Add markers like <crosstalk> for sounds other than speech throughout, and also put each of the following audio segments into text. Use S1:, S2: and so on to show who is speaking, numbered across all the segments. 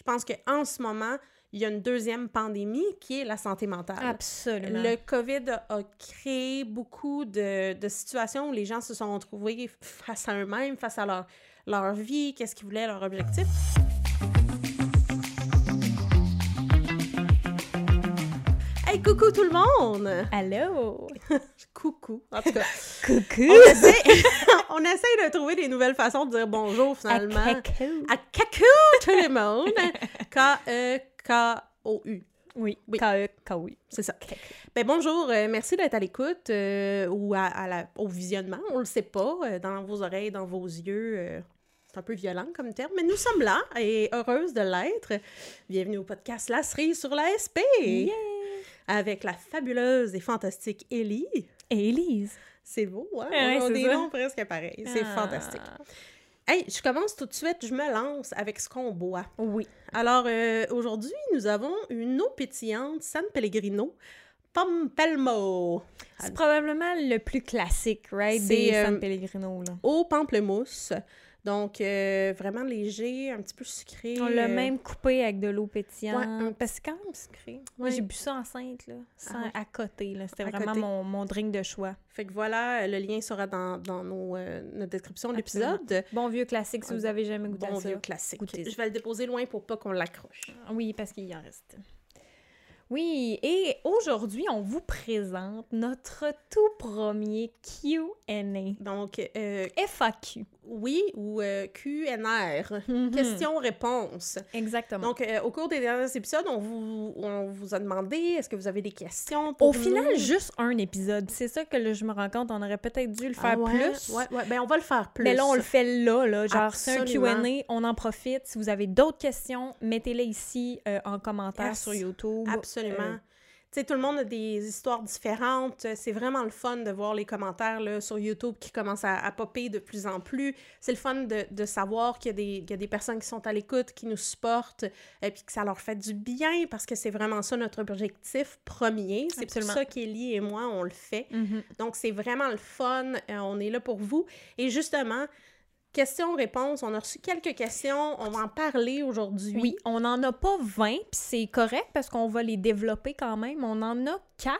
S1: je pense qu'en ce moment, il y a une deuxième pandémie qui est la santé mentale.
S2: Absolument.
S1: Le COVID a, a créé beaucoup de, de situations où les gens se sont retrouvés face à eux-mêmes, face à leur, leur vie, qu'est-ce qu'ils voulaient, leur objectif. Coucou tout le monde!
S2: Allô? <laughs>
S1: Coucou. En tout cas,
S2: Coucou!
S1: on essaie, <laughs> on essaie de trouver des nouvelles façons de dire bonjour finalement.
S2: Coucou.
S1: À coucou tout le monde! <laughs> K-E-K-O-U.
S2: Oui,
S1: Oui.
S2: K-E, K-O-U.
S1: C'est ça. Ben bonjour, euh, merci d'être à l'écoute euh, ou à, à la- au visionnement, on le sait pas, euh, dans vos oreilles, dans vos yeux. c'est un peu violent comme terme, mais nous sommes là et heureuses de l'être. Bienvenue au podcast La cerise sur la SP
S2: Yeah!
S1: Avec la fabuleuse et fantastique Ellie.
S2: Et Élise.
S1: C'est beau, hein?
S2: Ouais,
S1: on a
S2: c'est
S1: des noms presque pareils. C'est
S2: Ah.
S1: fantastique. Hey, je commence tout de suite, je me lance avec ce qu'on boit.
S2: Oui.
S1: Alors, euh, aujourd'hui, nous avons une eau pétillante San Pellegrino Pompelmo.
S2: C'est probablement le plus classique, right? Des
S1: euh,
S2: San Pellegrino, là.
S1: Au pamplemousse. Donc, euh, vraiment léger, un petit peu sucré.
S2: On l'a
S1: euh,
S2: même coupé avec de l'eau pétillante.
S1: Ouais, un-
S2: Parce que c'est quand même sucré. Moi,
S1: Ouais.
S2: j'ai bu ça enceinte, là. Sans,
S1: Ah ouais.
S2: À côté, là. C'était vraiment
S1: côté.
S2: mon, mon drink de choix.
S1: Fait que voilà, le lien sera dans, dans nos, euh, notre description de l'épisode.
S2: Bon vieux classique si vous avez jamais goûté
S1: Bon
S2: à ça.
S1: vieux classique.
S2: Goûtez-y.
S1: Je vais le déposer loin pour pas qu'on l'accroche.
S2: Oui, parce qu'il y en reste. Oui, et aujourd'hui, on vous présente notre tout premier Q&A.
S1: Donc, euh,
S2: FAQ.
S1: oui ou euh, QNR,
S2: Mhm.
S1: questions-réponses.
S2: Exactement.
S1: Donc, euh, au cours des derniers épisodes, on vous, on vous a demandé est-ce que vous avez des questions pour
S2: Au final, juste un épisode. C'est ça que là, je me rends compte, on aurait peut-être dû le
S1: Ah
S2: faire
S1: ouais?
S2: plus.
S1: Ouais, ouais, ben on va le faire plus.
S2: Mais là, on le fait là, là. Genre, c'est un. Q&A, on en profite. Si vous avez d'autres questions, mettez-les ici euh, en commentaire sur YouTube.
S1: Absolument.
S2: Euh,
S1: Tu sais, tout le monde a des histoires différentes. C'est vraiment le fun de voir les commentaires là, sur YouTube qui commencent à, à popper de plus en plus. C'est le fun de, de savoir qu'il y, a des- qu'il y a des personnes qui sont à l'écoute, qui nous supportent, et puis que ça leur fait du bien parce que c'est vraiment ça notre objectif premier. C'est pour
S2: Absolument.
S1: ça qu'Élie et moi, on le fait.
S2: mhm.
S1: Donc, c'est vraiment le fun. Euh, on est là pour vous. Et justement, questions-réponses. On a reçu quelques questions. On va en parler aujourd'hui.
S2: Oui, on n'en a pas 20, puis c'est correct parce qu'on va les développer quand même. On en a 4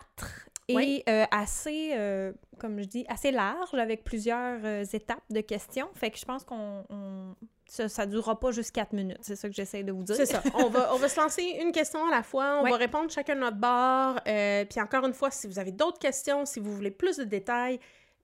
S2: et
S1: Oui.
S2: euh, assez, euh, comme je dis, assez large avec plusieurs euh, étapes de questions. Fait que je pense qu'on... on- Ça, ça durera pas juste 4 minutes, c'est ça que j'essaie de vous dire.
S1: C'est ça. On va, on va se lancer <laughs> une question à la fois. On
S2: Ouais.
S1: va répondre chacun de notre bord. Puis encore une fois, si vous avez d'autres questions, si vous voulez plus de détails,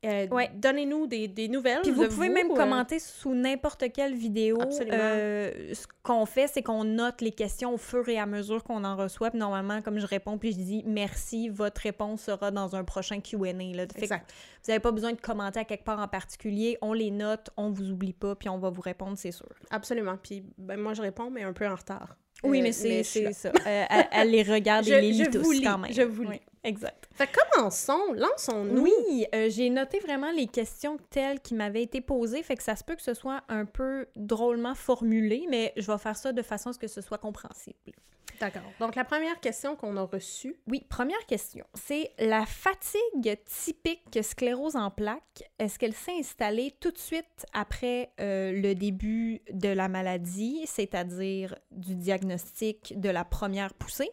S1: euh,
S2: Ouais.
S1: donnez-nous des, des nouvelles.
S2: Puis vous
S1: de
S2: pouvez même
S1: euh,
S2: commenter sous n'importe quelle vidéo.
S1: Absolument.
S2: Euh, ce qu'on fait, c'est qu'on note les questions au fur et à mesure qu'on en reçoit. Puis normalement, comme je réponds, puis je dis merci, votre réponse sera dans un prochain Q&A. Là. Fait
S1: Exact.
S2: vous n'avez pas besoin de commenter à quelque part en particulier. On les note, on vous oublie pas, puis on va vous répondre, c'est sûr.
S1: Absolument. Puis ben, moi, je réponds, mais un peu en retard.
S2: Oui,
S1: Euh,
S2: mais c'est ça. Euh, elle, elle les regarde <laughs>
S1: Je-
S2: et les lit tous quand même.
S1: je vous lis.
S2: Oui, exact.
S1: Fait commençons. Lançons-nous.
S2: Oui, euh, j'ai noté vraiment les questions telles qui m'avaient été posées, fait que ça se peut que ce soit un peu drôlement formulé, mais je vais faire ça de façon à ce que ce soit compréhensible.
S1: D'accord. Donc, la première question qu'on a reçue.
S2: Oui, première question. C'est la fatigue typique sclérose en plaques, est-ce qu'elle s'est installée tout de suite après euh, le début de la maladie, c'est-à-dire du diagnostic de la première poussée,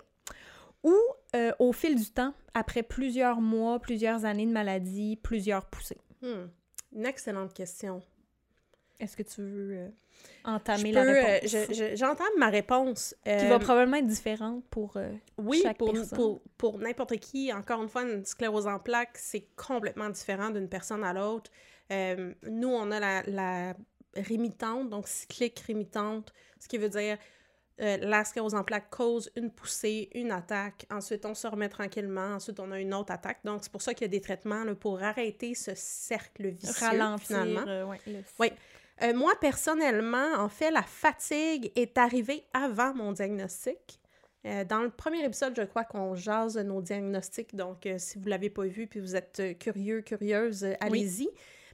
S2: ou euh, au fil du temps, après plusieurs mois, plusieurs années de maladie, plusieurs poussées?
S1: Hmm. Une excellente question.
S2: Est-ce que tu veux euh,
S1: Je
S2: entamer la
S1: euh,
S2: réponse?
S1: je- je- J'entends ma réponse.
S2: Qui
S1: Euh,
S2: va probablement être différente pour... euh,
S1: Oui,
S2: chaque
S1: pour,
S2: personne.
S1: pour, pour n'importe qui, encore une fois, une sclérose en plaques, c'est complètement différent d'une personne à l'autre. Nous, on a la, la rémitante, donc cyclique rémitante, ce qui veut dire la sclérose en plaques cause une poussée, une attaque, ensuite on se remet tranquillement, ensuite on a une autre attaque. Donc c'est pour ça qu'il y a des traitements là, pour arrêter ce cercle vicieux,
S2: ralentir.
S1: finalement.
S2: ouais, le-
S1: Oui. Euh, moi, personnellement, en fait, la fatigue est arrivée avant mon diagnostic. Euh, dans le premier épisode, je crois qu'on jase nos diagnostics, donc euh, si vous ne l'avez pas vu puis vous êtes curieux, curieuse,
S2: Oui.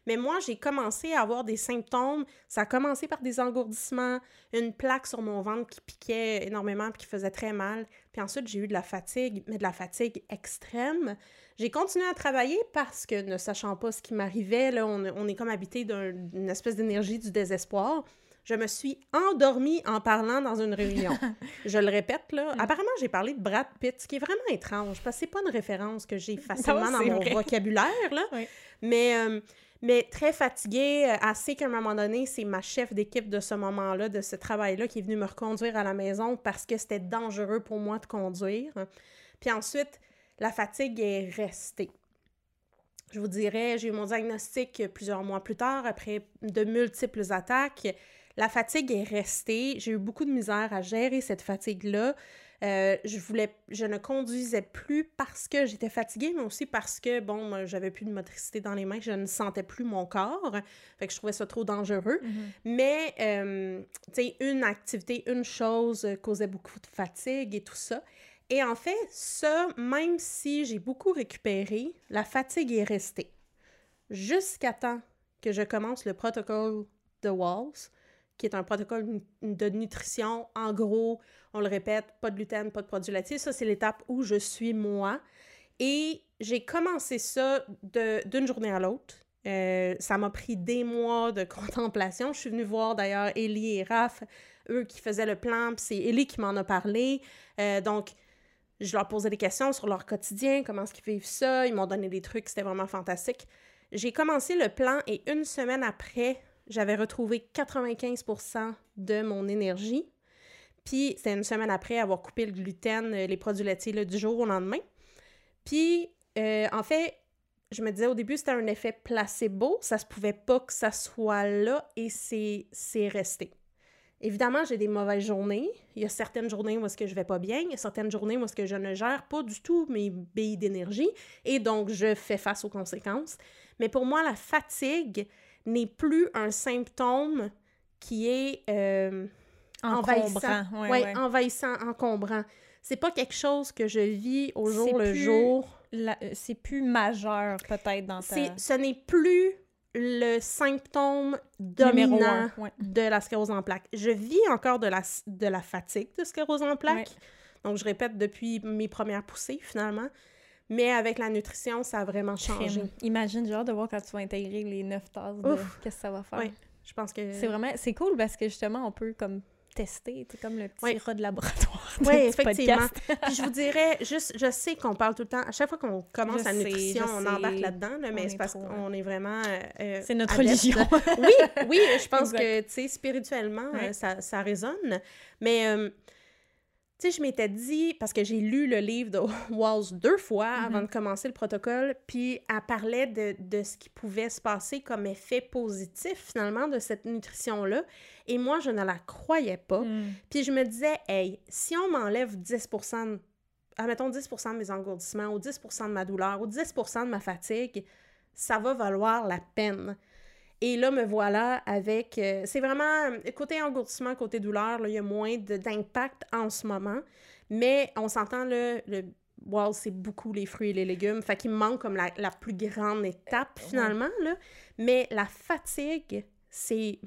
S1: Mais moi, j'ai commencé à avoir des symptômes. Ça a commencé par des engourdissements, une plaque sur mon ventre qui piquait énormément puis qui faisait très mal. Puis ensuite, j'ai eu de la fatigue, mais de la fatigue extrême. J'ai continué à travailler parce que, ne sachant pas ce qui m'arrivait, là, on, on est comme habité d'un- d'une espèce d'énergie du désespoir. Je me suis endormie en parlant dans une réunion. <laughs> je le répète, là.
S2: Mm.
S1: Apparemment, j'ai parlé de Brad Pitt, ce qui est vraiment étrange, parce que c'est pas une référence que j'ai <laughs> facilement
S2: Non,
S1: dans mon
S2: vrai.
S1: vocabulaire, là.
S2: Oui.
S1: Mais, euh, mais très fatiguée, euh, assez qu'à un moment donné, c'est ma chef d'équipe de ce moment-là, de ce travail-là, qui est venue me reconduire à la maison parce que c'était dangereux pour moi de conduire. Puis ensuite, la fatigue est restée. Je vous dirais, j'ai eu mon diagnostic plusieurs mois plus tard, après de multiples attaques. La fatigue est restée. J'ai eu beaucoup de misère à gérer cette fatigue-là. Euh, je voulais, je ne conduisais plus parce que j'étais fatiguée, mais aussi parce que, bon, j'avais plus de motricité dans les mains, je ne sentais plus mon corps. Fait que je trouvais ça trop dangereux.
S2: Mhm.
S1: Mais, euh, tu sais, une activité, une chose causait beaucoup de fatigue et tout ça. Et en fait, ça, même si j'ai beaucoup récupéré, la fatigue est restée. Jusqu'à temps que je commence le protocole de Walls, qui est un protocole de nutrition. En gros, on le répète, pas de gluten, pas de produits laitiers. Ça, c'est l'étape où je suis moi. Et j'ai commencé ça d'une journée à l'autre. Euh, ça m'a pris des mois de <laughs> contemplation. Je suis venue voir d'ailleurs Ellie et Raph, eux qui faisaient le plan, puis c'est Ellie qui m'en a parlé. Euh, donc, je leur posais des questions sur leur quotidien, comment est-ce qu'ils vivent ça? Ils m'ont donné des trucs, c'était vraiment fantastique. J'ai commencé le plan et une semaine après, j'avais retrouvé 95% de mon énergie. Puis, c'était une semaine après avoir coupé le gluten, euh, les produits laitiers, là, du jour au lendemain. Puis, euh, en fait, je me disais au début, c'était un effet placebo. Ça se pouvait pas que ça soit là et c'est c'est resté. Évidemment, j'ai des mauvaises journées. Il y a certaines journées où est-ce que je vais pas bien. Il y a certaines journées où est-ce que je ne gère pas du tout mes billes d'énergie. Et donc, je fais face aux conséquences. Mais pour moi, la fatigue n'est plus un symptôme qui est euh, envahissant.
S2: Encombrant, ouais,
S1: Ouais,
S2: ouais.
S1: envahissant, encombrant. C'est pas quelque chose que je vis au jour le
S2: plus
S1: jour.
S2: La- euh, C'est plus majeur, peut-être, dans ta...
S1: Ce n'est plus le symptôme dominant
S2: un, ouais.
S1: de la sclérose en plaques. Je vis encore de la, de la fatigue de sclérose en plaques. Donc, je répète depuis mes premières poussées, finalement. Mais avec la nutrition, ça a vraiment changé.
S2: Imagine, hâte de voir quand tu vas intégrer les neuf tasses de qu'est-ce que ça va faire.
S1: Ouais. Je pense que...
S2: C'est vraiment... C'est cool parce que, justement, on peut, comme, tester, c'est comme le petit rat de laboratoire
S1: Oui, effectivement. Puis je vous dirais, juste, je sais qu'on parle tout le temps, à chaque fois qu'on commence
S2: Je
S1: la nutrition, on embarque là-dedans, là, mais c'est
S2: est
S1: parce qu'on est vraiment. euh, euh,
S2: C'est notre
S1: adepte.
S2: religion. <laughs>
S1: oui, oui, je pense
S2: Exact.
S1: que, tu sais, spirituellement, euh, ça, ça résonne. Mais, euh, tu sais, je m'étais dit, parce que j'ai lu le livre de <laughs> Walls deux fois avant
S2: Mhm.
S1: de commencer le protocole, puis elle parlait de, de ce qui pouvait se passer comme effet positif, finalement, de cette nutrition-là. Et moi, je ne la croyais pas.
S2: Mm.
S1: Puis je me disais, hey, si on m'enlève 10 de, admettons 10 de mes engourdissements, ou 10% de ma douleur, ou 10% de ma fatigue, ça va valoir la peine. Et là, me voilà avec... euh, c'est vraiment... Côté engourdissement, côté douleur, là, il y a moins d'impact en ce moment. Mais on s'entend, là, le... Wow, c'est beaucoup les fruits et les légumes. Fait qu'il me manque comme la, la plus grande étape,
S2: Euh,
S1: finalement, là. Mais la fatigue, c'est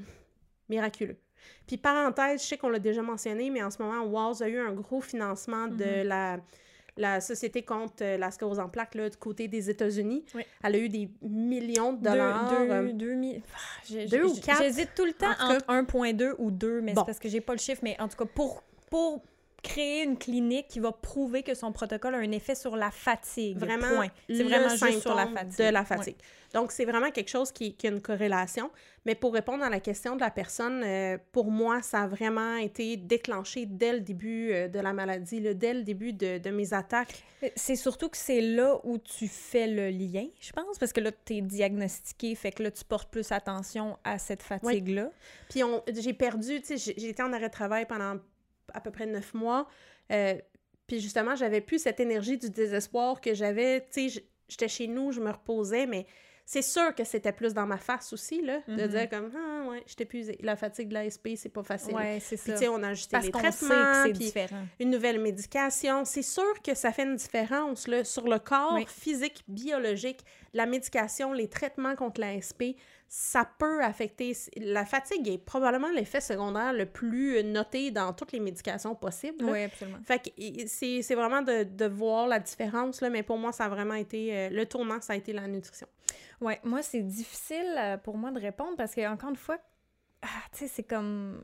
S1: miraculeux. Puis parenthèse, je sais qu'on l'a déjà mentionné, mais en ce moment, Walls a eu un gros financement de
S2: Mhm.
S1: la, la Société contre euh, la sclérose en plaques là, du côté des États-Unis.
S2: Oui.
S1: Elle a eu des millions de dollars.
S2: deux-
S1: euh,
S2: deux mi- Ah, j'ai-
S1: deux
S2: j'ai-
S1: ou quatre?
S2: J'hésite tout le temps
S1: En
S2: entre 1.2 ou 2, mais
S1: Bon.
S2: c'est parce que j'ai pas le chiffre. Mais en tout cas, pour, pour créer une clinique qui va prouver que son protocole a un effet sur la fatigue.
S1: vraiment.
S2: C'est vraiment juste sur la fatigue.
S1: de la
S2: Ouais.
S1: fatigue. Donc, c'est vraiment quelque chose qui, qui a une corrélation. Mais pour répondre à la question de la personne, euh, pour moi, ça a vraiment été déclenché dès le début euh, de la maladie, là, dès le début de, de mes attaques.
S2: C'est surtout que c'est là où tu fais le lien, je pense, parce que là, tu es diagnostiqué, fait que là, tu portes plus attention à cette fatigue-là.
S1: Puis on- j'ai perdu, tu sais, été en arrêt de travail pendant à peu près neuf mois. euh, puis justement, j'avais plus cette énergie du désespoir que j'avais. Tu sais, j'étais chez nous, je me reposais, mais c'est sûr que c'était plus dans ma face aussi, là, de
S2: Mhm.
S1: dire comme Ah ouais, je suis épuisée. La fatigue de l'ASP, c'est pas facile.
S2: Ouais, c'est
S1: Puis
S2: ça.
S1: tu sais, on a ajusté
S2: Parce
S1: les
S2: sait que
S1: traitements, puis
S2: différent.
S1: une nouvelle médication. C'est sûr que ça fait une différence là, sur le corps
S2: Oui.
S1: physique, biologique. La médication, les traitements contre l'ASP, ça peut affecter. La fatigue est probablement l'effet secondaire le plus noté dans toutes les médications possibles. là.
S2: Oui, absolument.
S1: Fait que c'est c'est vraiment de, de voir la différence, là, mais pour moi, ça a vraiment été... euh, le tournant, ça a été la nutrition.
S2: Ouais, moi, c'est difficile euh, pour moi de répondre parce que, encore une fois, ah, tu sais, c'est comme...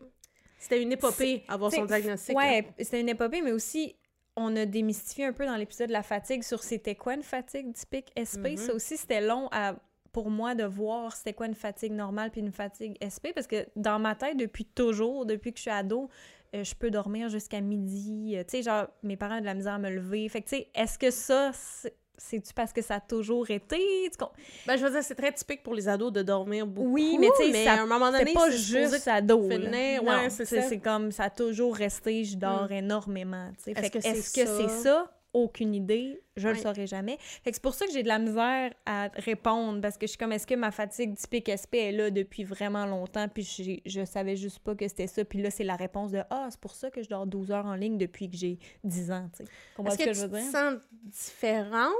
S1: C'était une épopée, avoir son diagnostic. Hein.
S2: c'était une épopée, mais aussi, on a démystifié un peu dans l'épisode la fatigue sur c'était quoi une fatigue typique SP.
S1: Mhm.
S2: Ça aussi, c'était long à, pour moi de voir c'était quoi une fatigue normale puis une fatigue SP, parce que dans ma tête, depuis toujours, depuis que je suis ado, euh, je peux dormir jusqu'à midi. Euh, tu sais, genre, mes parents ont de la misère à me lever. Fait que, tu sais, est-ce que ça, c'est- c'est-tu parce que ça a toujours été?
S1: Ben, je veux dire, c'est très typique pour les ados de dormir beaucoup.
S2: Oui, mais tu sais,
S1: à un moment donné,
S2: C'est pas juste ado.
S1: finir, ouais, c'est ça.
S2: C'est comme, ça a toujours resté, je dors énormément. tu sais.
S1: Est-ce que c'est ça?
S2: Aucune idée. Je le
S1: Ouais.
S2: saurais jamais. Fait que c'est pour ça que j'ai de la misère à répondre, parce que je suis comme, est-ce que ma fatigue typique SP est là depuis vraiment longtemps, puis j'ai- je savais juste pas que c'était ça, puis là, c'est la réponse de, ah, c'est pour ça que je dors 12 heures en ligne depuis que j'ai 10 ans, tu sais.
S1: Est-ce
S2: ce
S1: que,
S2: je veux
S1: te
S2: dire?
S1: sens différente?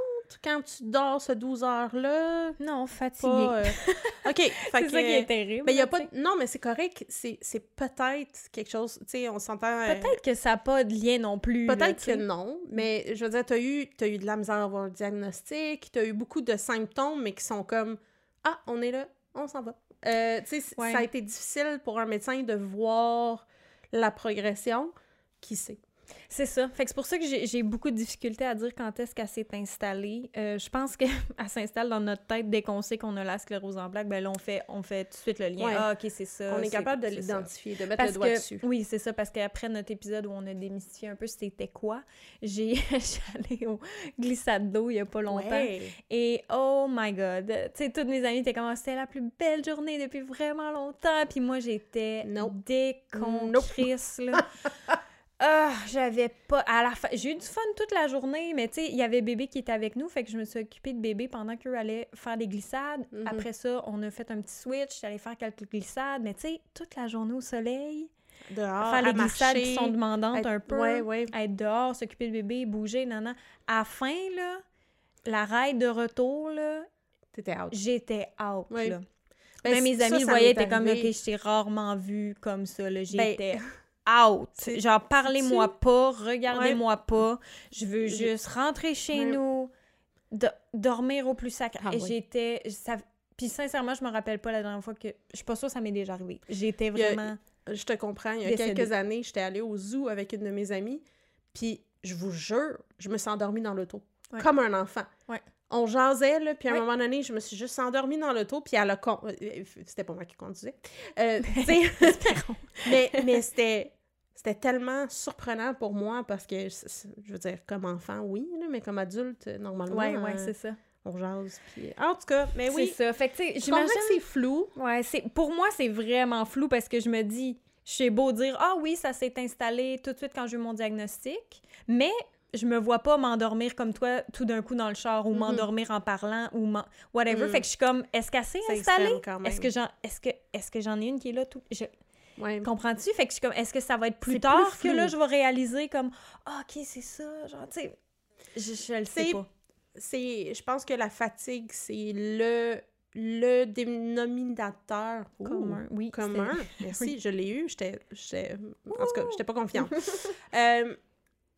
S1: Quand tu dors ce 12 heures-là?
S2: Non, fatiguée.
S1: Pas, euh, <laughs> OK.
S2: c'est
S1: que,
S2: ça qui est terrible.
S1: Mais il y a pas... Non, mais c'est correct. C'est c'est peut-être quelque chose... Tu sais, on s'entend... euh,
S2: Peut-être que ça n'a pas de lien non plus.
S1: Peut-être que non, mais je veux dire, tu as eu, t'as eu de la misère à avoir un diagnostic, tu as eu beaucoup de symptômes, mais qui sont comme Ah, on est là, on s'en va. Euh, tu sais,
S2: Ouais.
S1: ça a été difficile pour un médecin de voir la progression. Qui sait?
S2: C'est ça. Fait que c'est pour ça que j'ai beaucoup de difficultés à dire quand est-ce qu'elle s'est installée. Euh, je pense <laughs> qu'elle s'installe dans notre tête dès qu'on sait qu'on a la sclérose en plaques. Ben là, on fait, on fait tout de suite le lien.
S1: Ouais.
S2: Ah, OK, c'est ça.
S1: on est capable de l'identifier, de mettre
S2: Parce
S1: le doigt
S2: que,
S1: dessus.
S2: oui, c'est ça, parce qu'après notre épisode où on a démystifié un peu c'était quoi, j'ai <laughs> allée au glissade d'eau il y a pas longtemps.
S1: Ouais.
S2: Et oh my god, tu sais, toutes mes amies étaient comme Ah, c'était la plus belle journée depuis vraiment longtemps. Puis moi, j'étais
S1: Nope.
S2: déconcrisse, là. <laughs> Ah, j'avais pas. À la fin, j'ai eu du fun toute la journée, mais tu sais, il y avait bébé qui était avec nous, fait que je me suis occupée de bébé pendant qu'eux allaient faire des glissades.
S1: Mhm.
S2: Après ça, on a fait un petit switch, j'allais faire quelques glissades, mais tu sais, toute la journée au soleil,
S1: Dehors,
S2: faire les glissades qui sont demandantes
S1: être-
S2: un peu,
S1: Ouais, ouais.
S2: être dehors, s'occuper de bébé, bouger, nan, À la fin, là, la ride de retour, là,
S1: T'étais out.
S2: j'étais out,
S1: Oui.
S2: là.
S1: Ben,
S2: Même mes amis
S1: ça
S2: le voyaient, étaient comme, OK, je t'ai rarement vu comme ça, là.
S1: Ben,
S2: J'étais out. Genre, parlez-moi pas, regardez-moi pas. Je veux juste rentrer chez
S1: Ouais.
S2: nous, do- dormir au plus sacré.
S1: Ah.
S2: J'étais... Puis sincèrement, je me rappelle pas la dernière fois que... Je suis pas sûre que ça m'est déjà arrivé. J'étais
S1: a-
S2: vraiment...
S1: Je te comprends. Il y a
S2: Décédée.
S1: quelques années, j'étais allée au zoo avec une de mes amies, puis je vous jure, je me suis endormie dans l'auto.
S2: Ouais.
S1: Comme un enfant.
S2: Ouais.
S1: On jasait, là, puis à un moment donné, je me suis juste endormie dans l'auto, puis elle a... con- euh, C'était pas moi qui conduisais. Euh, <laughs> <laughs> mais mais c'était... C'était tellement surprenant pour moi parce que, je veux dire, comme enfant, oui, là, mais comme adulte, normalement,
S2: Ouais, ouais,
S1: euh,
S2: c'est ça.
S1: on jase. Puis... En tout cas, mais
S2: C'est
S1: oui,
S2: ça. Fait que, tu sais,
S1: je comprends
S2: j'imagine...
S1: que c'est flou.
S2: Ouais, c'est pour moi c'est vraiment flou parce que je me dis j'ai beau dire ah oui, ça s'est installé tout de suite quand j'ai eu mon diagnostic, mais je me vois pas m'endormir comme toi tout d'un coup dans le char ou
S1: Mhm.
S2: m'endormir en parlant ou whatever.
S1: Mm.
S2: Fait que je suis comme est-ce qu'elle s'est
S1: C'est
S2: installée? Est-ce que j'en est-ce que est-ce que j'en ai une qui est là tout? Je...
S1: Ouais.
S2: comprends-tu? Fait que je suis comme est-ce que ça va être plus tard
S1: plus
S2: que là je vais réaliser comme ah OK, c'est ça, genre tu sais je, je le sais pas.
S1: c'est je pense que la fatigue c'est le le dénominateur Ouh,
S2: Commun, oui.
S1: commun <laughs> merci
S2: Oui.
S1: je l'ai eu j'étais j'étais en tout cas j'étais pas confiante <laughs> Euh,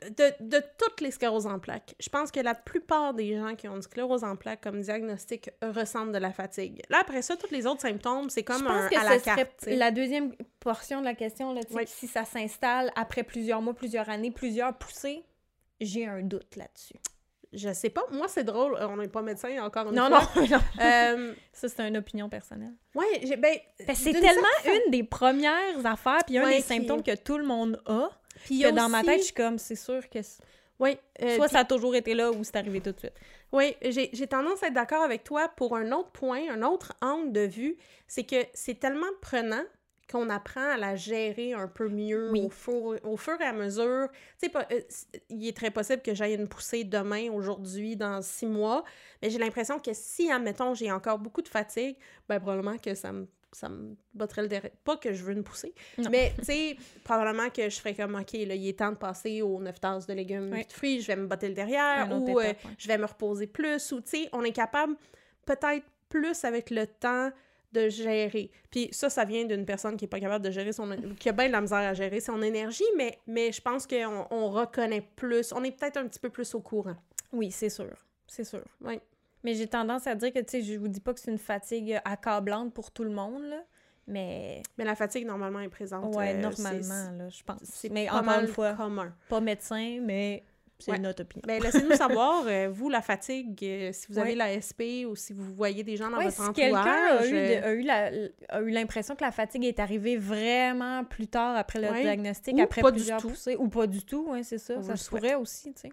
S1: de, de toutes les scléroses en plaques, je pense que la plupart des gens qui ont une sclérose en plaques comme diagnostic ressentent de la fatigue. Là, après ça, tous les autres symptômes, c'est comme
S2: je pense
S1: un
S2: que
S1: à la carte.
S2: serait la deuxième portion de la question, là,
S1: Oui.
S2: si ça s'installe après plusieurs mois, plusieurs années, plusieurs poussées, j'ai un doute là-dessus.
S1: Je sais pas. Moi, c'est drôle. On n'est pas médecin encore une
S2: Non,
S1: fois.
S2: non, <laughs> non.
S1: Euh,
S2: Ça, c'est une opinion personnelle.
S1: ouais, j'ai, ben,
S2: c'est tellement une des premières affaires, puis un
S1: Ouais,
S2: des
S1: qui-
S2: symptômes que tout le monde a,
S1: Puis
S2: que dans ma tête, je suis comme, c'est sûr que
S1: Oui, euh,
S2: soit ça a toujours été là ou c'est arrivé tout de suite.
S1: Oui, j'ai tendance à être d'accord avec toi pour un autre point, un autre angle de vue, c'est que c'est tellement prenant qu'on apprend à la gérer un peu mieux
S2: Oui.
S1: au, fur, au fur et à mesure. Tu sais, euh, il est très possible que j'aille une poussée demain, aujourd'hui, dans six mois, mais j'ai l'impression que si, admettons, j'ai encore beaucoup de fatigue, ben probablement que ça me ça me botterait le derrière. Pas que je veux une poussée,
S2: Non.
S1: mais tu sais, <laughs> probablement que je ferais comme, OK, là, il est temps de passer aux 9 tasses de légumes
S2: Oui.
S1: et de fruits, je vais me botter le derrière,
S2: Un
S1: ou euh,
S2: ouais.
S1: je vais me reposer plus, ou tu sais, on est capable peut-être plus avec le temps de gérer. Puis ça, ça vient d'une personne qui est pas capable de gérer son... qui a bien de la misère à gérer son énergie, mais, mais je pense qu'on on reconnaît plus, on est peut-être un petit peu plus au courant.
S2: Oui, c'est sûr. C'est sûr.
S1: Oui.
S2: Mais j'ai tendance à dire que, tu sais, je vous dis pas que c'est une fatigue accablante pour tout le monde, là. Mais,
S1: Mais la fatigue, normalement, est présente.
S2: ouais,
S1: euh,
S2: normalement, là, je pense.
S1: C'est
S2: Mais
S1: pas mal
S2: une fois,
S1: commun.
S2: pas médecin, mais c'est
S1: Ouais.
S2: notre opinion.
S1: Ben, laissez-nous <laughs> savoir, euh, vous, la fatigue, euh, si vous avez la SP ou si vous voyez des gens dans
S2: Ouais,
S1: votre
S2: si quelqu'un a
S1: entourage.
S2: eu, de-
S1: euh,
S2: a eu l'impression que la fatigue est arrivée vraiment plus tard après le diagnostic,
S1: Ou
S2: après
S1: pas du
S2: plusieurs
S1: tout.
S2: poussées, ou pas du tout, ouais, c'est ça,
S1: On
S2: ça se pourrait aussi, tu sais.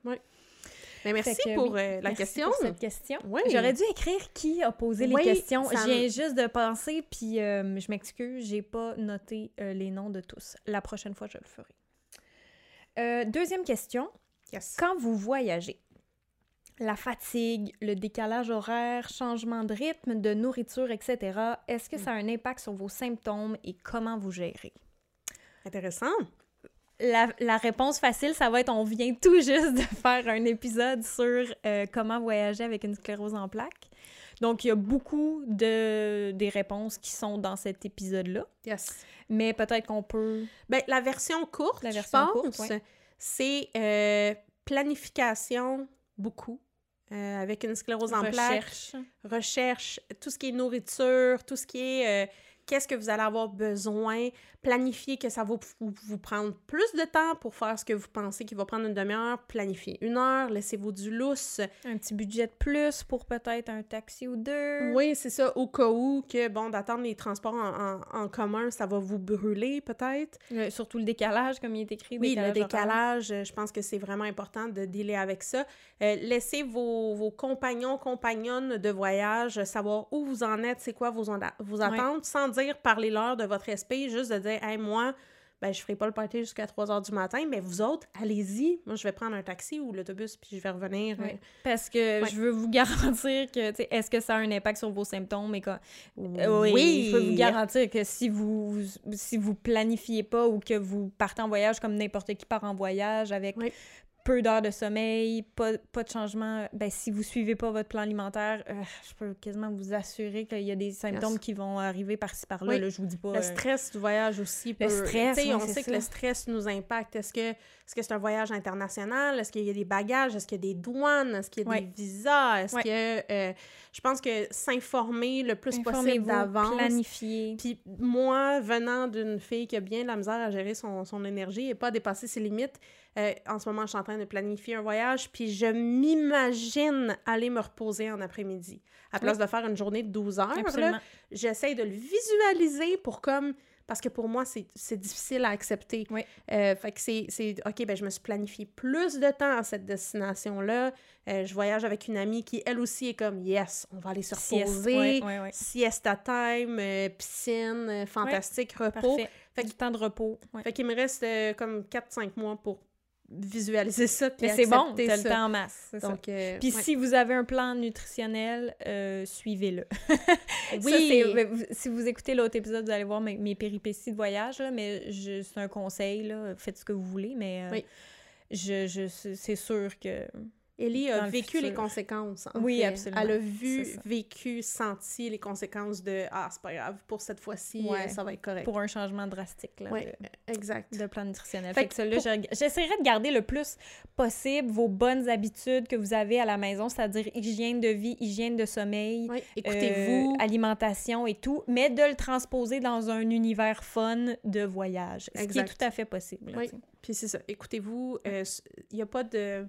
S1: Ben, merci
S2: que,
S1: pour euh, la
S2: Merci
S1: question.
S2: pour cette question.
S1: Oui.
S2: J'aurais dû écrire qui a posé
S1: Oui,
S2: les questions. Je viens juste de penser, puis euh, je m'excuse, j'ai pas noté euh, les noms de tous. La prochaine fois, je le ferai. Deuxième question.
S1: Yes.
S2: Quand vous voyagez, la fatigue, le décalage horaire, changement de rythme, de nourriture, etc., est-ce que ça a un impact sur vos symptômes et comment vous gérez?
S1: Intéressant.
S2: La, la réponse facile, ça va être on vient tout juste de faire un épisode sur euh, comment voyager avec une sclérose en plaques. Donc, il y a beaucoup de des réponses qui sont dans cet épisode-là.
S1: Yes.
S2: Mais peut-être qu'on peut.
S1: Ben, la version courte,
S2: La
S1: je
S2: version
S1: pense,
S2: courte, ouais.
S1: c'est euh, planification, beaucoup, euh, avec une sclérose en plaques.
S2: recherche.
S1: recherche, tout ce qui est nourriture, tout ce qui est qu'est-ce que vous allez avoir besoin, planifier que ça va vous, vous prendre plus de temps pour faire ce que vous pensez qu'il va prendre une demi-heure, planifier une heure, laissez-vous du lousse.
S2: Un petit budget de plus pour peut-être un taxi ou deux.
S1: Oui, c'est ça, au cas où que, bon, d'attendre les transports en, en- en commun, ça va vous brûler peut-être.
S2: Le- surtout le décalage, comme il est écrit.
S1: Oui, le
S2: horaire.
S1: décalage, je pense que c'est vraiment important de dealer avec ça. Euh, laissez vos, vos compagnons, compagnonnes de voyage savoir où vous en êtes, c'est quoi vos, vos attentes, sans dire parlez-leur de votre SP, juste de dire, hey, moi, ben, je ferai pas le party jusqu'à 3 heures du matin, mais vous autres, allez-y. Moi, je vais prendre un taxi ou l'autobus, puis je vais revenir.
S2: Oui.
S1: euh,
S2: Parce que je veux vous <laughs> garantir que, tu sais, est-ce que ça a un impact sur vos symptômes? Et? Euh,
S1: oui.
S2: oui, je peux vous garantir que si vous si vous planifiez pas ou que vous partez en voyage comme n'importe qui part en voyage avec. Peu d'heures de sommeil, pas, pas de changement, ben si vous suivez pas votre plan alimentaire, euh, je peux quasiment vous assurer qu'il y a des symptômes
S1: Yes.
S2: qui vont arriver par-ci par-là.
S1: Oui.
S2: Là, je vous dis pas.
S1: Le
S2: euh,
S1: stress du voyage aussi. Peut...
S2: stress, oui,
S1: on sait que le stress nous impacte. Est-ce que c'est un voyage international? Est-ce qu'il y a des bagages? Est-ce qu'il y a des douanes? Est-ce qu'il y a des visas? Est-ce que... euh, je pense que s'informer le plus possible d'avance.
S2: planifiez.
S1: Puis moi, venant d'une fille qui a bien de la misère à gérer son, son énergie et pas dépasser ses limites, euh, en ce moment, je suis en train de planifier un voyage, puis je m'imagine aller me reposer en après-midi. À place de faire une journée de 12 heures, j'essaie de le visualiser pour comme... Parce que pour moi, c'est difficile à accepter.
S2: Oui.
S1: Euh, fait que c'est... OK, ben je me suis planifié plus de temps à cette destination-là. Euh, je voyage avec une amie qui, elle aussi, est comme « Yes, on va aller se reposer.
S2: ouais, ouais.
S1: Siesta time, euh, piscine, fantastique, repos.
S2: Parfait.
S1: Fait
S2: du
S1: que-
S2: temps de repos.
S1: Fait qu'il me reste comme 4-5 mois pour visualiser ça. puis
S2: Mais c'est bon, t'as le
S1: ça.
S2: temps en masse. ça.
S1: Donc, euh,
S2: Puis
S1: ouais.
S2: si vous avez un plan nutritionnel, euh, suivez-le. <laughs> Ça,
S1: Oui.
S2: c'est- ben, si vous écoutez l'autre épisode, vous allez voir mes, mes péripéties de voyage, là, mais c'est un conseil, là, faites ce que vous voulez, mais euh,
S1: Oui.
S2: je, je, c'est sûr que...
S1: Ellie a
S2: le
S1: vécu les conséquences. en
S2: Oui,
S1: fait.
S2: absolument.
S1: Elle a vu, vécu, senti les conséquences de Ah, c'est pas grave, pour cette fois-ci,
S2: Ouais.
S1: euh, ça va être correct.
S2: Pour un changement drastique là,
S1: Oui,
S2: de,
S1: exact.
S2: de plan nutritionnel.
S1: Fait
S2: Fait,
S1: que pour-
S2: je- j'essaierai de garder le plus possible vos bonnes habitudes que vous avez à la maison, c'est-à-dire hygiène de vie, hygiène de sommeil,
S1: Oui, écoutez-vous.
S2: euh, alimentation et tout, mais de le transposer dans un univers fun de voyage, ce qui est tout à fait possible. là,
S1: Oui. Puis c'est ça, écoutez-vous. Il n'y a pas de.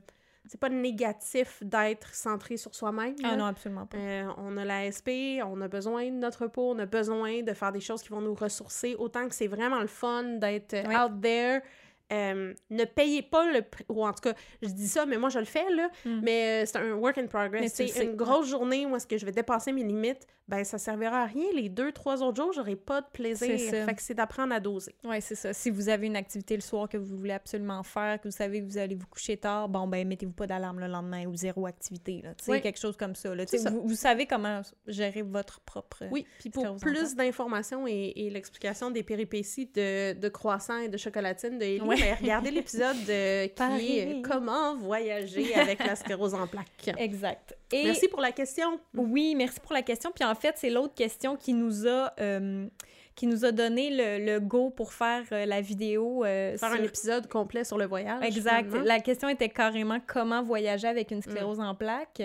S1: C'est pas négatif d'être centré sur soi-même.
S2: Ah non, absolument pas.
S1: Euh, on a la SP, on a besoin de notre repos, on a besoin de faire des choses qui vont nous ressourcer, autant que c'est vraiment le fun d'être
S2: Ouais.
S1: out there. Euh, ne payez pas le prix, ou en tout cas, je dis ça, mais moi je le fais, là,
S2: Mm.
S1: mais euh, c'est un work in progress. C'est une grosse journée où est-ce que je vais dépasser mes limites, ben ça servira à rien. Les deux, trois autres jours, j'aurai pas de plaisir. Fait que c'est d'apprendre à doser.
S2: Oui, c'est ça. Si vous avez une activité le soir que vous voulez absolument faire, que vous savez que vous allez vous coucher tard, bon, ben, mettez-vous pas d'alarme le lendemain ou zéro activité, là. Tu sais,
S1: Oui.
S2: quelque chose comme ça, là. Vous, vous savez comment gérer votre propre...
S1: Oui, puis pour plus d'informations et, et l'explication des péripéties de, de croissants et de chocolatine de Ellie,
S2: Ouais.
S1: Regardez l'épisode de- qui est euh, Comment voyager <laughs> avec la sclérose en plaques.
S2: Exact. Et
S1: Merci pour la question.
S2: oui, merci pour la question. Puis en fait, c'est l'autre question qui nous a... euh, qui nous a donné le, le go pour faire euh, la vidéo. euh,
S1: Faire
S2: sur-
S1: un épisode complet sur le voyage.
S2: Exact.
S1: finalement.
S2: La question était carrément comment voyager avec une sclérose en plaques.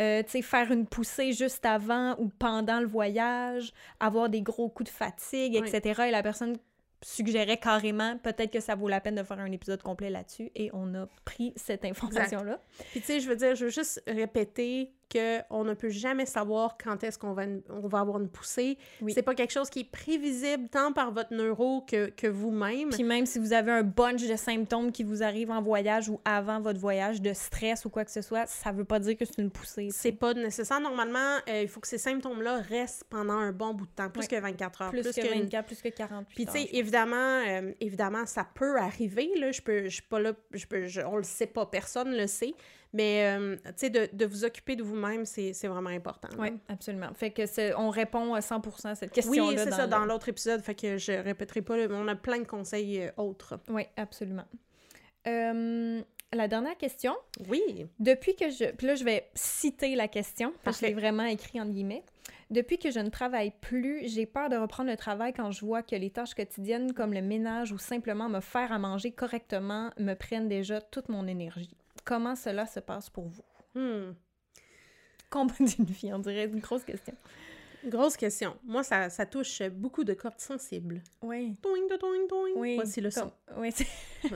S2: Euh, tu sais, faire une poussée juste avant ou pendant le voyage, avoir des gros coups de fatigue,
S1: Oui.
S2: etc. Et la personne suggérait carrément peut-être que ça vaut la peine de faire un épisode complet là-dessus. Et on a pris cette information-là.
S1: Puis tu sais, je veux dire, je veux juste répéter qu'on ne peut jamais savoir quand est-ce qu'on va, on va avoir une poussée.
S2: Oui.
S1: C'est pas quelque chose qui est prévisible tant par votre neuro que, que vous-même.
S2: Puis même si vous avez un bunch de symptômes qui vous arrivent en voyage ou avant votre voyage, de stress ou quoi que ce soit, ça veut pas dire que c'est une poussée.
S1: C'est pas nécessaire. Normalement, euh, il faut que ces symptômes-là restent pendant un bon bout de temps, plus
S2: Ouais.
S1: que 24 heures.
S2: plus, que
S1: qu'une-
S2: 24, plus que 48
S1: Puis, tu sais, évidemment, euh, évidemment, ça peut arriver, là. Je peux, je suis pas là, je peux, je- on le sait pas, personne le sait. Mais, euh, tu sais, de, de vous occuper de vous-même, c'est vraiment important.
S2: Oui, absolument. Fait que on répond à 100% à cette
S1: Oui,
S2: question-là.
S1: c'est ça,
S2: le-
S1: dans l'autre épisode, fait que je répéterai pas, mais on a plein de conseils euh, autres.
S2: Oui, absolument. Euh, la dernière question.
S1: Oui.
S2: Depuis que je... Puis là, je vais citer la question, parce que je l'ai vraiment écrit en guillemets. Depuis que je ne travaille plus, j'ai peur de reprendre le travail quand je vois que les tâches quotidiennes comme le ménage ou simplement me faire à manger correctement me prennent déjà toute mon énergie. Comment cela se passe pour vous?
S1: Hmm.
S2: Combat d'une vie, on dirait une grosse question.
S1: Grosse question. Moi, ça, ça touche beaucoup de cordes sensibles.
S2: Oui.
S1: Toing, toing, toing.
S2: Oui.
S1: Voici le son.
S2: Comme- Oui,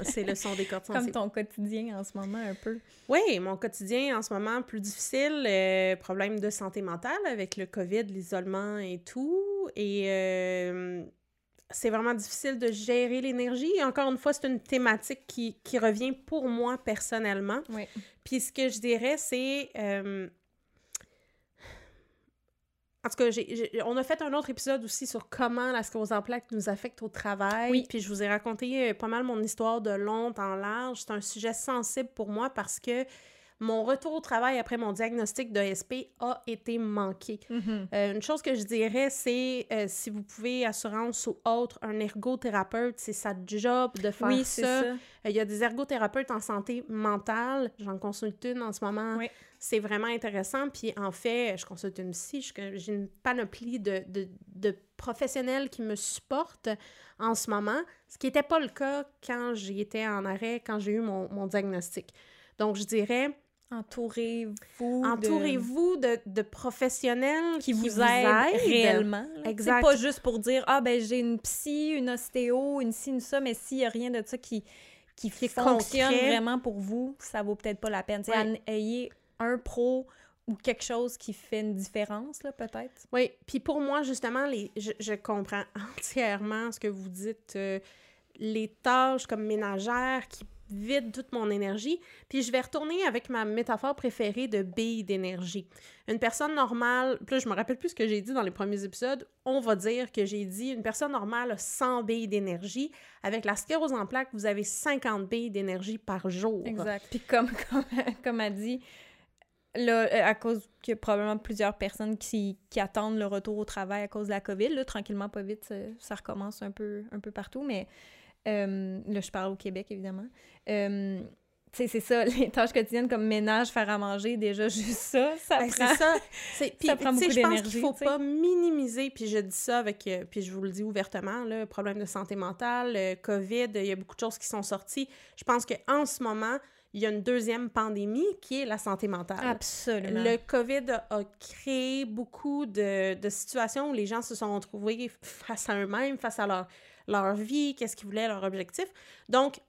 S2: c'est
S1: le son des cordes <laughs>
S2: comme
S1: sensibles.
S2: ton quotidien en ce moment un peu.
S1: Oui, mon quotidien en ce moment plus difficile, euh, problème de santé mentale avec le COVID, l'isolement et tout. Et euh, c'est vraiment difficile de gérer l'énergie. Et Encore une fois, c'est une thématique qui, qui revient pour moi personnellement.
S2: Oui.
S1: Puis ce que je dirais, c'est... euh, En tout cas, j'ai- j'ai- on a fait un autre épisode aussi sur comment la sclérose en plaques nous affecte au travail.
S2: Oui.
S1: Puis je vous ai raconté euh, pas mal mon histoire de long en large. C'est un sujet sensible pour moi parce que mon retour au travail après mon diagnostic d'ESP a été manqué.
S2: Mhm.
S1: Euh, une chose que je dirais, c'est euh, si vous pouvez, assurance ou autre, un ergothérapeute, c'est sa job de faire
S2: Oui,
S1: ça. Euh, Il y a des ergothérapeutes en santé mentale. J'en consulte une en ce moment.
S2: Oui.
S1: C'est vraiment intéressant. Puis en fait, je consulte une psy. J'ai une panoplie de, de, de professionnels qui me supportent en ce moment, ce qui n'était pas le cas quand j'étais en arrêt, quand j'ai eu mon, mon diagnostic. Donc, je dirais,
S2: Entourez-vous. de-
S1: entourez-vous de, de professionnels
S2: qui vous, aident réellement. là.
S1: Exact.
S2: C'est pas juste pour dire ah ben j'ai une psy, une ostéo, une ci, une ça, mais s'il y a rien de ça qui qui,
S1: Qui
S2: fonctionne
S1: concret.
S2: vraiment pour vous, ça vaut peut-être pas la peine.
S1: Ouais.
S2: ayez un pro ou quelque chose qui fait une différence là peut-être.
S1: Oui, puis pour moi, justement, les, je, je comprends <laughs> entièrement ce que vous dites. euh, les tâches comme ménagères qui vident toute mon énergie. Puis je vais retourner avec ma métaphore préférée de bille d'énergie. Une personne normale, là, je me rappelle plus ce que j'ai dit dans les premiers épisodes, on va dire que j'ai dit une personne normale a 100 billes d'énergie. Avec la sclérose en plaques, vous avez 50 billes d'énergie par jour.
S2: Exact. Puis comme <laughs> comme comme a dit là euh, à cause qu'il y a probablement plusieurs personnes qui, qui attendent le retour au travail à cause de la Covid là tranquillement pas vite ça, ça recommence un peu un peu partout mais euh, là je parle au Québec évidemment Euh, c'est ça <laughs> les tâches quotidiennes comme ménage faire à manger déjà <laughs> juste ça ça
S1: Ben,
S2: prend <laughs>
S1: c'est ça.
S2: Prend beaucoup
S1: je pense
S2: d'énergie,
S1: qu'il faut
S2: tu sais.
S1: pas minimiser, puis je dis ça avec, euh, puis je vous le dis ouvertement, là, problème de santé mentale, euh, COVID, il y a beaucoup de choses qui sont sorties. Je pense qu'en ce moment, il y a une deuxième pandémie qui est la santé mentale.
S2: absolument
S1: Le COVID a, a créé beaucoup de, de situations où les gens se sont retrouvés face à eux-mêmes, face à leur, leur vie, qu'est-ce qu'ils voulaient, leur objectif. Donc,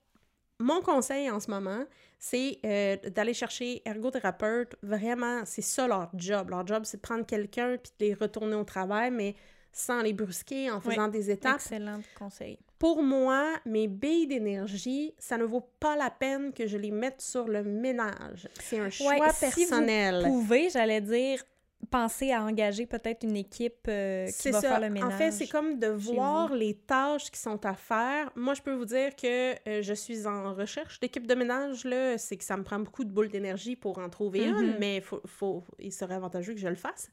S1: mon conseil en ce moment, c'est euh, d'aller chercher ergothérapeute. Vraiment, c'est ça leur job. Leur job, c'est de prendre quelqu'un puis de les retourner au travail, mais sans les brusquer, en faisant des étapes.
S2: excellent conseil
S1: Pour moi, mes billes d'énergie, ça ne vaut pas la peine que je les mette sur le ménage. C'est un choix
S2: Ouais, si vous
S1: personnel.
S2: pouvez j'allais dire penser à engager peut-être une équipe euh, qui va
S1: ça.
S2: faire le ménage
S1: En fait, c'est comme de voir les tâches qui sont à faire. Moi, je peux vous dire que euh, je suis en recherche d'équipe de ménage. Là, c'est que ça me prend beaucoup de boules d'énergie pour en trouver
S2: Mhm.
S1: une, mais faut, faut, il serait avantageux que je le fasse.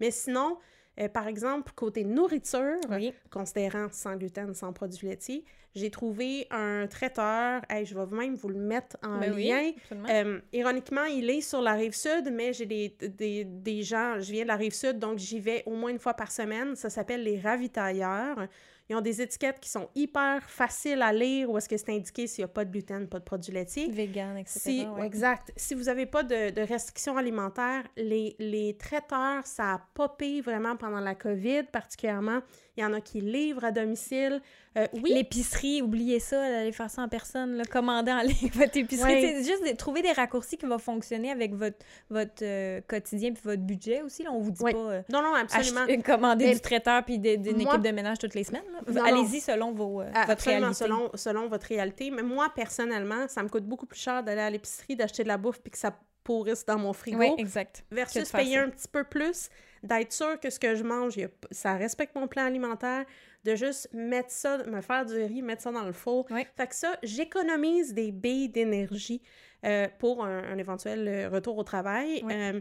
S1: Mais sinon, Euh, par exemple, côté nourriture,
S2: Oui.
S1: considérant sans gluten, sans produits laitiers, j'ai trouvé un traiteur, hey, je vais même vous le mettre en
S2: Ben
S1: lien. Euh, ironiquement, il est sur la rive sud, mais j'ai des, des, des gens, je viens de la rive sud, donc j'y vais au moins une fois par semaine. Ça s'appelle les ravitailleurs. Ils ont des étiquettes qui sont hyper faciles à lire, où est-ce que c'est indiqué s'il n'y a pas de gluten, pas de produits laitiers.
S2: Vegan, etc.
S1: Si,
S2: ouais.
S1: Exact. Si vous n'avez pas de, de restrictions alimentaires, les, les traiteurs, ça a popé vraiment pendant la COVID, particulièrement. Il y en a qui livrent à domicile. Euh, oui,
S2: L'épicerie, oubliez ça, allez faire ça en personne, là, commander en ligne <laughs> votre épicerie. C'est juste de trouver des raccourcis qui vont fonctionner avec votre, votre euh, quotidien puis votre budget aussi. Là. On vous dit
S1: Oui.
S2: pas euh,
S1: non, non, absolument.
S2: acheter- commander
S1: Mais
S2: du traiteur puis d'une équipe de ménage toutes les semaines. Allez-y selon vos, euh, votre réalité.
S1: selon, selon votre réalité. Mais moi, personnellement, ça me coûte beaucoup plus cher d'aller à l'épicerie, d'acheter de la bouffe puis que ça pourrisse dans mon frigo.
S2: Oui, exact.
S1: versus payer
S2: ça.
S1: un petit peu plus, d'être sûr que ce que je mange, ça respecte mon plan alimentaire, de juste mettre ça, me faire du riz, mettre ça dans le four.
S2: Ouais.
S1: Fait que ça, j'économise des billes d'énergie euh, pour un, un éventuel euh, retour au travail. Euh,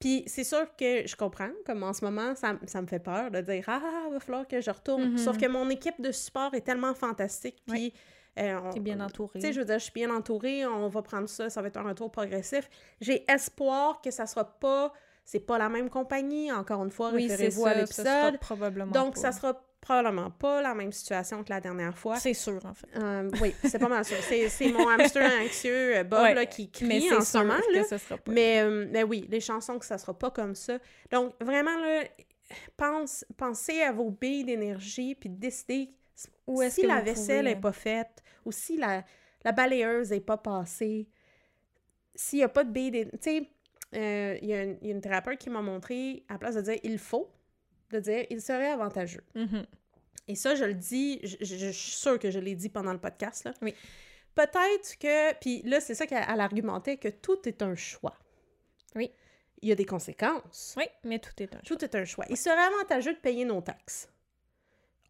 S1: puis c'est sûr que je comprends, comme en ce moment, ça, me fait peur de dire « Ah, il va falloir que je retourne
S2: Mhm.
S1: Sauf que mon équipe de support est tellement fantastique, puis... euh, on-
S2: T'es bien entouré.
S1: tu sais, je veux dire, je suis bien entourée, on va prendre ça, ça va être un retour progressif. J'ai espoir que ça sera pas, c'est pas la même compagnie, encore une fois,
S2: oui,
S1: référez-vous à
S2: ça. ça sera
S1: l'épisode.
S2: probablement
S1: Donc,
S2: pas.
S1: ça sera probablement pas la même situation que la dernière fois.
S2: C'est sûr, en fait.
S1: Euh, oui, c'est pas mal sûr. C'est mon hamster <laughs> anxieux, euh, Bob,
S2: Ouais,
S1: là, qui
S2: Mais
S1: crie
S2: c'est
S1: en ce moment. là.
S2: sera pas.
S1: Mais, euh, mais oui, les chansons que ça sera pas comme ça. Donc, vraiment, là, pense, pensez à vos billes d'énergie, puis décidez
S2: Où est-ce
S1: si
S2: que
S1: la vaisselle n'est pas faite, ou si la, la balayeuse n'est pas passée, s'il n'y a pas de billes d'énergie... Euh, il y, a une- il y a une thérapeute qui m'a montré, à la place de dire « il faut », de dire « il serait avantageux ».
S2: Mhm.
S1: Et ça, je le dis, je, je- je suis sûre que je l'ai dit pendant le podcast. Là.
S2: Oui.
S1: Peut-être que, puis là, c'est ça qu'elle elle argumentait, que tout est un choix.
S2: Oui.
S1: Il y a des conséquences.
S2: Oui, mais tout est un choix.
S1: Tout est un choix. Il serait avantageux de payer nos taxes.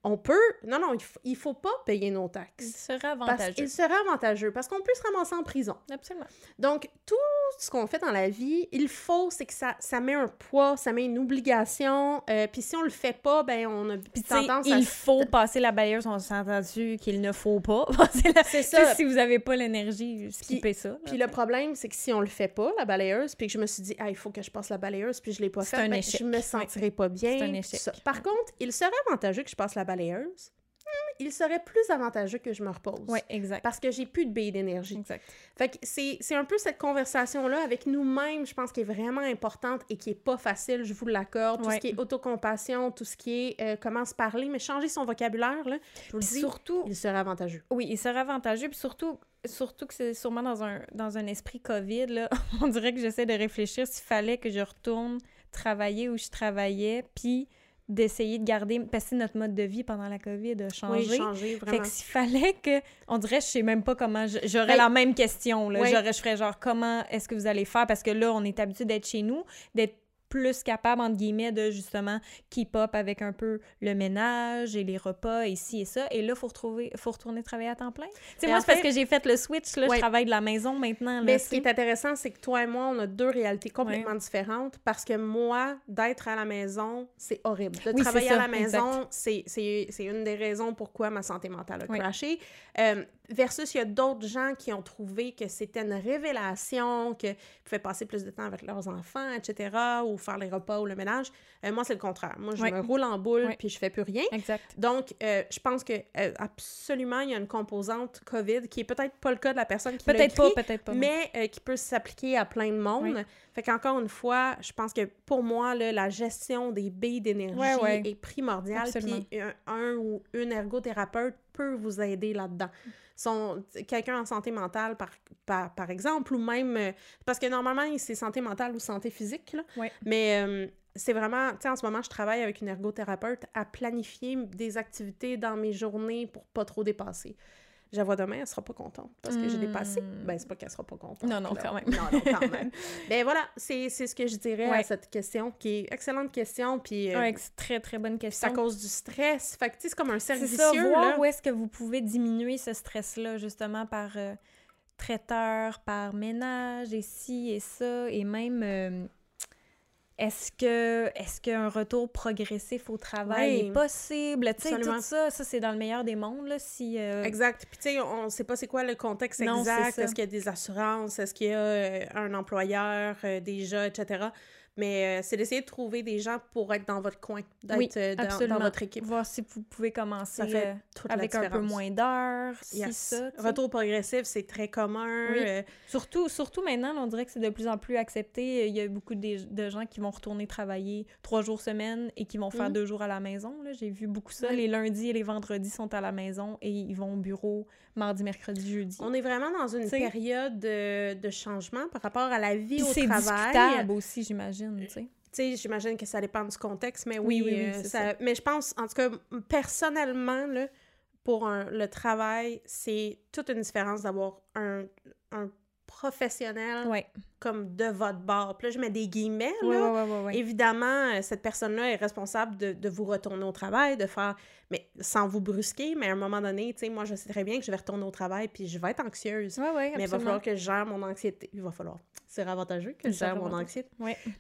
S1: On peut... Non, non, il, f- il faut pas payer nos
S2: Il
S1: taxes.
S2: serait
S1: Parce
S2: avantageux.
S1: qu'il serait avantageux, parce qu'on peut se ramasser en prison.
S2: Absolument.
S1: Donc, tout ce qu'on fait dans la vie, il faut, c'est que ça, ça met un poids, ça met une obligation. euh, Puis si on le fait pas, ben on a
S2: sais,
S1: tendance à...
S2: il faut passer la balayeuse, on s'est entendu qu'il ne faut pas <laughs> passer la...
S1: C'est ça.
S2: si vous n'avez pas l'énergie, skippez ça.
S1: Puis le problème, c'est que si on le fait pas, la balayeuse, puis que je me suis dit, ah, il faut que je passe la balayeuse, puis je l'ai pas fait,
S2: un
S1: ben,
S2: échec.
S1: je me sentirais pas bien.
S2: C'est un échec.
S1: ça. Par contre, il serait avantageux que je passe la balayeuse. Il serait plus avantageux que je me repose.
S2: Oui, exact.
S1: Parce que j'ai plus de billes d'énergie.
S2: Exact.
S1: Fait que c'est c'est un peu cette conversation-là avec nous-mêmes, je pense, qui est vraiment importante et qui est pas facile, je vous l'accorde. Tout
S2: Ouais.
S1: ce qui est autocompassion, tout ce qui est euh, comment se parler, mais changer son vocabulaire, là, je vous le
S2: Puis
S1: dis,
S2: surtout,
S1: il serait avantageux.
S2: oui, il serait avantageux. Puis surtout, surtout que c'est sûrement dans un, dans un esprit COVID, là, <laughs> on dirait que j'essaie de réfléchir s'il fallait que je retourne travailler où je travaillais, puis d'essayer de garder... Parce que notre mode de vie pendant la COVID a changé.
S1: Oui, changer,
S2: Fait que s'il fallait que. On dirait, je sais même pas comment. J'aurais
S1: Ben,
S2: la même question. Là. J'aurais, je ferais genre, comment est-ce que vous allez faire? Parce que là, on est habitué d'être chez nous, d'être plus capable, entre guillemets, de justement keep up avec un peu le ménage et les repas, ici et ça. Et là, il faut, retrouver, faut retourner travailler à temps plein. Tu sais, moi, c'est parce que j'ai fait le switch. Là,
S1: Ouais.
S2: Je travaille de la maison maintenant. Là,
S1: Mais ce qui est intéressant, c'est que toi et moi, on a deux réalités complètement différentes parce que moi, d'être à la maison, c'est horrible. De
S2: Oui,
S1: travailler à la maison, c'est une des raisons pourquoi ma santé mentale a
S2: Oui.
S1: crashé. Euh, versus, il y a d'autres gens qui ont trouvé que c'était une révélation, qu'ils pouvaient passer plus de temps avec leurs enfants, etc., ou faire les repas ou le ménage. Euh, moi, c'est le contraire. Moi, je
S2: Oui.
S1: me roule en boule
S2: Oui.
S1: puis je fais plus rien.
S2: Exact.
S1: Donc, euh, je pense que euh, absolument, il y a une composante COVID qui est peut-être pas le cas de la personne qui
S2: Peut-être pas, peut-être pas.
S1: mais qui peut s'appliquer à plein de monde.
S2: Oui.
S1: Fait qu'encore une fois, je pense que pour moi, là, la gestion des billes d'énergie
S2: Ouais, ouais.
S1: est primordiale. Puis un, un ou une ergothérapeute peut vous aider là-dedans. Son- Quelqu'un en santé mentale, par, par, par exemple, ou même... euh, parce que normalement, c'est santé mentale ou santé physique, là.
S2: Ouais.
S1: Mais euh, c'est vraiment... Tu sais, en ce moment, je travaille avec une ergothérapeute à planifier des activités dans mes journées pour pas trop dépasser. Je la vois demain, elle sera pas contente parce que j'ai dépassé.
S2: Hmm.
S1: Ben, c'est pas qu'elle sera pas contente.
S2: Non, non,
S1: là.
S2: quand même.
S1: Non, non, quand <laughs> même. ben voilà, c'est ce que je dirais à
S2: Ouais.
S1: cette question, qui est excellente question, puis euh,
S2: Ouais, c'est très, très bonne
S1: c'est
S2: question.
S1: à cause du stress. Fait que, tu sais, c'est comme un cercle
S2: ça,
S1: vicieux,
S2: voir
S1: là.
S2: où est-ce que vous pouvez diminuer ce stress-là, justement, par euh, traiteur, par ménage, et ci et ça, et même... est-ce que est-ce qu'un retour progressif au travail est possible? Tu sais, tout ça, ça, c'est dans le meilleur des mondes, là, si... euh,
S1: Exact. Puis, tu sais, on ne sait pas c'est quoi le contexte
S2: Non,
S1: exact. Est-ce qu'il y a des assurances? Est-ce qu'il y a euh, un employeur euh, déjà, etc. Mais euh, c'est d'essayer de trouver des gens pour être dans votre coin, d'être
S2: Oui,
S1: euh, dans, votre équipe.
S2: Voir si vous pouvez commencer euh, avec un peu moins d'heures, si ça.
S1: Retour progressif, c'est très commun.
S2: Oui.
S1: euh,
S2: Surtout, surtout maintenant, on dirait que c'est de plus en plus accepté. Il y a beaucoup de, de gens qui vont retourner travailler trois jours semaine et qui vont faire
S1: Mhm.
S2: deux jours à la maison. là. J'ai vu beaucoup ça.
S1: Oui.
S2: Les lundis et les vendredis sont à la maison et ils vont au bureau mardi, mercredi, jeudi.
S1: on est vraiment dans une
S2: T'sais.
S1: période de, de changement par rapport à la vie au
S2: c'est
S1: travail.
S2: discutable aussi, j'imagine. Tu sais.
S1: Tu sais, j'imagine que ça dépend du contexte, mais
S2: Oui,
S1: oui,
S2: oui, oui,
S1: euh, ça- Mais je pense, en tout cas, personnellement, là, pour un- le travail, c'est toute une différence d'avoir un, un professionnel
S2: Ouais.
S1: comme de votre bord. Puis là, je mets des guillemets, là.
S2: ouais, ouais.
S1: Évidemment, euh, cette personne-là est responsable de, de vous retourner au travail, de faire, mais sans vous brusquer, mais à un moment donné, tu sais, moi, je sais très bien que je vais retourner au travail, puis je vais être anxieuse.
S2: Ouais, ouais,
S1: Mais il va falloir que je gère mon anxiété. Il va falloir. C'est avantageux que je gère mon anxiété.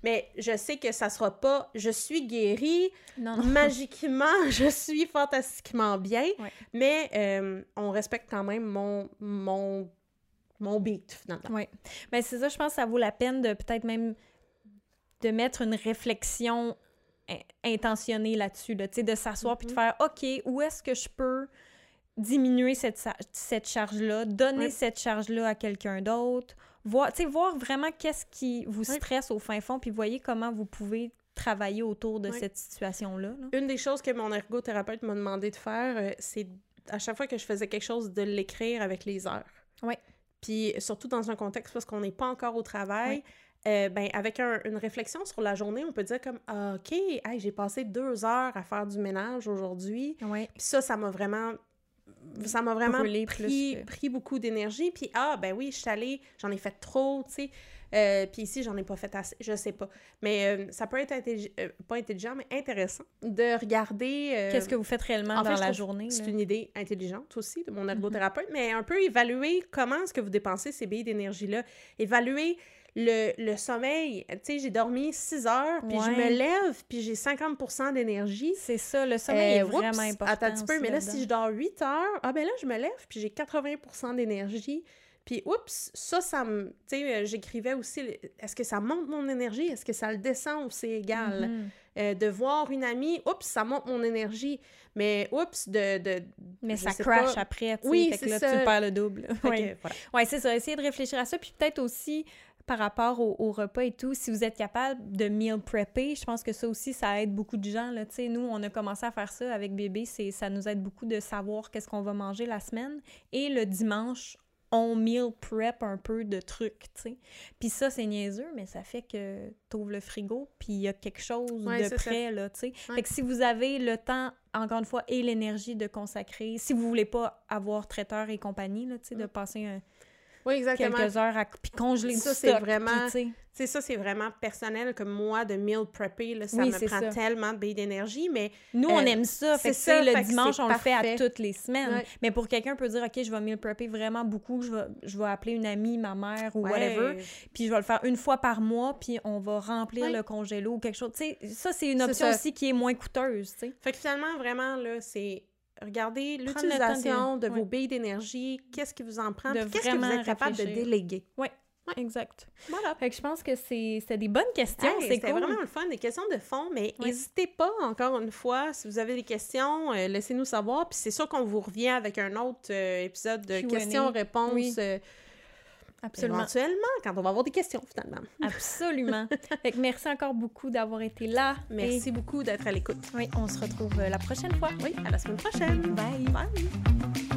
S1: Mais je sais que ça sera pas je suis guérie,
S2: Non, non.
S1: magiquement, <laughs> je suis fantastiquement bien, mais euh, on respecte quand même mon, mon, mon beat, finalement.
S2: Oui. Ben c'est ça, je pense que ça vaut la peine de peut-être même de mettre une réflexion in- intentionnée là-dessus, là, de s'asseoir puis de
S1: Mhm.
S2: faire OK, où est-ce que je peux diminuer cette, charge-là, donner cette charge-là à quelqu'un d'autre, voir, voir vraiment qu'est-ce qui vous stresse au fin fond, puis voyez comment vous pouvez travailler autour de cette situation-là. là.
S1: Une des choses que mon ergothérapeute m'a demandé de faire, euh, c'est à chaque fois que je faisais quelque chose, de l'écrire avec les heures.
S2: Ouais.
S1: Puis surtout dans un contexte parce qu'on n'est pas encore au travail, euh, ben, avec un- une réflexion sur la journée, on peut dire comme ah, OK, hey, j'ai passé deux heures à faire du ménage aujourd'hui.
S2: Ouais.
S1: Puis ça, ça m'a vraiment. Ça m'a vraiment
S2: Brûlé
S1: pris,
S2: plus que-
S1: pris beaucoup d'énergie. Puis, ah, ben oui, je suis allée, j'en ai fait trop, tu sais. Euh, puis ici, j'en ai pas fait assez, je sais pas. Mais euh, ça peut être intelli- euh, pas intelligent, mais intéressant de regarder. euh,
S2: Qu'est-ce que vous faites réellement
S1: en
S2: dans la journée?
S1: C'est une idée intelligente aussi de mon
S2: Mm-hmm.
S1: ergothérapeute, mais un peu évaluer comment est-ce que vous dépensez ces billes d'énergie-là. Évaluer le, le sommeil. Tu sais, j'ai dormi 6 heures, puis je me lève, puis j'ai 50% d'énergie.
S2: C'est ça, le sommeil est
S1: Euh, oups,
S2: vraiment important.
S1: Attends un petit peu, mais là, si je dors 8 heures, ah ben là, je me lève, puis j'ai 80% d'énergie. Puis, oups, ça, ça me... Tu sais, euh, j'écrivais aussi, est-ce que ça monte mon énergie? Est-ce que ça le descend ou c'est égal?
S2: Mhm.
S1: Euh, de voir une amie, oups, ça monte mon énergie. Mais, oups, de... de
S2: Mais ça crash
S1: pas.
S2: après, tu.
S1: Oui,
S2: fait que là,
S1: ça.
S2: tu perds le double. Oui,
S1: voilà.
S2: ouais, c'est ça. Essayez de réfléchir à ça. Puis peut-être aussi, par rapport au, au repas et tout, si vous êtes capable de meal prepper, je pense que ça aussi, ça aide beaucoup de gens. Là. Tu sais, nous, on a commencé à faire ça avec bébé. Ça nous aide beaucoup de savoir qu'est-ce qu'on va manger la semaine. Et le dimanche, on meal prep un peu de trucs, tu sais. Puis ça, c'est niaiseux, mais ça fait que t'ouvres le frigo, puis il y a quelque chose
S1: Ouais,
S2: de
S1: ça.
S2: prêt, là, tu sais.
S1: Ouais.
S2: Fait que si vous avez le temps, encore une fois, et l'énergie de consacrer, si vous voulez pas avoir traiteur et compagnie, là, tu sais, de
S1: Mm.
S2: passer un-
S1: Oui, exactement.
S2: quelques heures à puis congeler
S1: Ça, c'est vraiment-
S2: sais,
S1: ça, c'est vraiment personnel, comme moi, de meal prepper, là, ça
S2: Oui,
S1: me prend
S2: ça.
S1: tellement de billes d'énergie, mais
S2: Nous, on
S1: Euh,
S2: aime ça. Fait que,
S1: ça,
S2: le
S1: fait
S2: dimanche, on le fait à toutes les semaines.
S1: Ouais.
S2: Mais pour quelqu'un peut dire, OK, je vais meal prepper vraiment beaucoup, je vais, je vais appeler une amie, ma mère ou
S1: Ouais.
S2: whatever, puis je vais le faire une fois par mois, puis on va remplir
S1: Ouais.
S2: le congélo ou quelque chose. Tu sais, ça, c'est une option aussi qui est moins coûteuse, tu sais.
S1: Fait que finalement, vraiment, là, c'est
S2: temps
S1: l'utilisation
S2: de-
S1: de, vos
S2: ouais.
S1: billes d'énergie, qu'est-ce qui vous en prend, qu'est-ce que vous êtes capable de
S2: réfléchir. Exact.
S1: Voilà.
S2: Fait que je pense que c'est c'était des bonnes questions,
S1: Hey,
S2: c'est
S1: C'était
S2: cool.
S1: vraiment le fun, des questions de fond, mais n'hésitez pas, encore une fois, si vous avez des questions, euh, laissez-nous savoir. Puis c'est sûr qu'on vous revient avec un autre euh, épisode de questions-réponses
S2: Oui.
S1: euh,
S2: Absolument.
S1: éventuellement, quand on va avoir des questions, finalement.
S2: Absolument. <laughs> fait que merci encore beaucoup d'avoir été là.
S1: Merci beaucoup d'être à l'écoute.
S2: Oui, on se retrouve la prochaine fois.
S1: Oui, à la semaine prochaine.
S2: Bye.
S1: Bye!